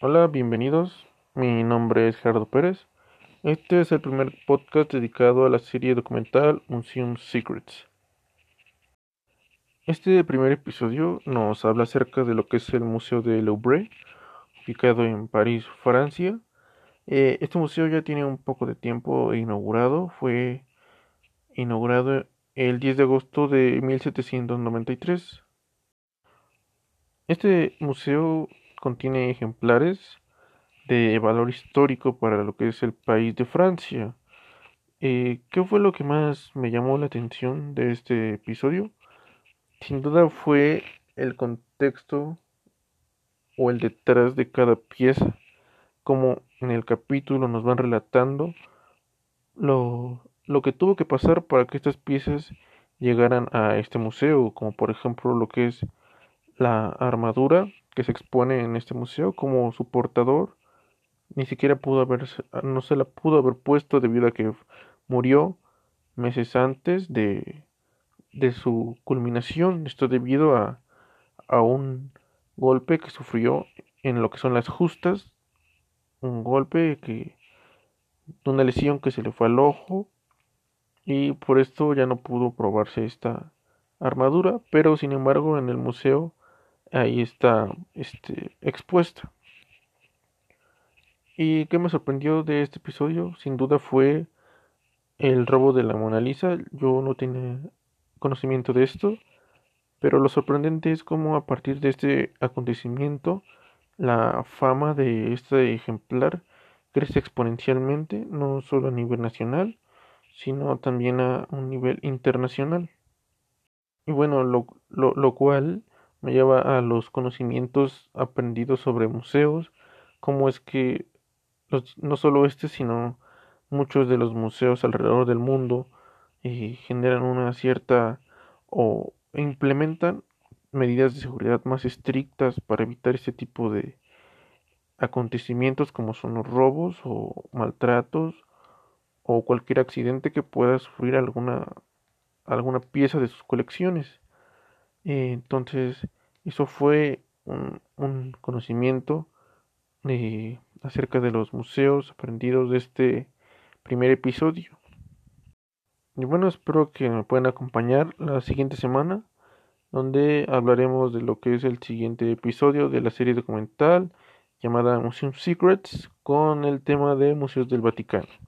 Hola, bienvenidos. Mi nombre es Gerardo Pérez. Este es el primer podcast dedicado a la serie documental Museum Secrets. Este primer episodio nos habla acerca de lo que es el Museo de Louvre, ubicado en París, Francia. Eh, este museo ya tiene un poco de tiempo inaugurado. Fue inaugurado el 10 de agosto de 1793. Este museo contiene ejemplares de valor histórico para lo que es el país de Francia. Eh, ¿Qué fue lo que más me llamó la atención de este episodio? Sin duda fue el contexto o el detrás de cada pieza, como en el capítulo nos van relatando lo, lo que tuvo que pasar para que estas piezas llegaran a este museo, como por ejemplo lo que es la armadura que se expone en este museo como su portador ni siquiera pudo haber no se la pudo haber puesto debido a que murió meses antes de de su culminación. Esto debido a, a un golpe que sufrió en lo que son las justas, un golpe que una lesión que se le fue al ojo y por esto ya no pudo probarse esta armadura, pero sin embargo en el museo ahí está este, expuesta. ¿Y qué me sorprendió de este episodio? Sin duda fue el robo de la Mona Lisa. Yo no tenía conocimiento de esto, pero lo sorprendente es cómo a partir de este acontecimiento la fama de este ejemplar crece exponencialmente, no solo a nivel nacional, sino también a un nivel internacional. Y bueno, lo, lo, cual me lleva a los conocimientos aprendidos sobre museos, cómo es que no solo este, sino muchos de los museos alrededor del mundo y generan una cierta o implementan medidas de seguridad más estrictas para evitar este tipo de acontecimientos como son los robos o maltratos o cualquier accidente que pueda sufrir alguna alguna pieza de sus colecciones. Eh, entonces, eso fue un, un conocimiento de, acerca de los museos aprendidos de este primer episodio. Y bueno, espero que me puedan acompañar la siguiente semana, donde hablaremos de lo que es el siguiente episodio de la serie documental llamada Museum Secrets con el tema de Museos del Vaticano.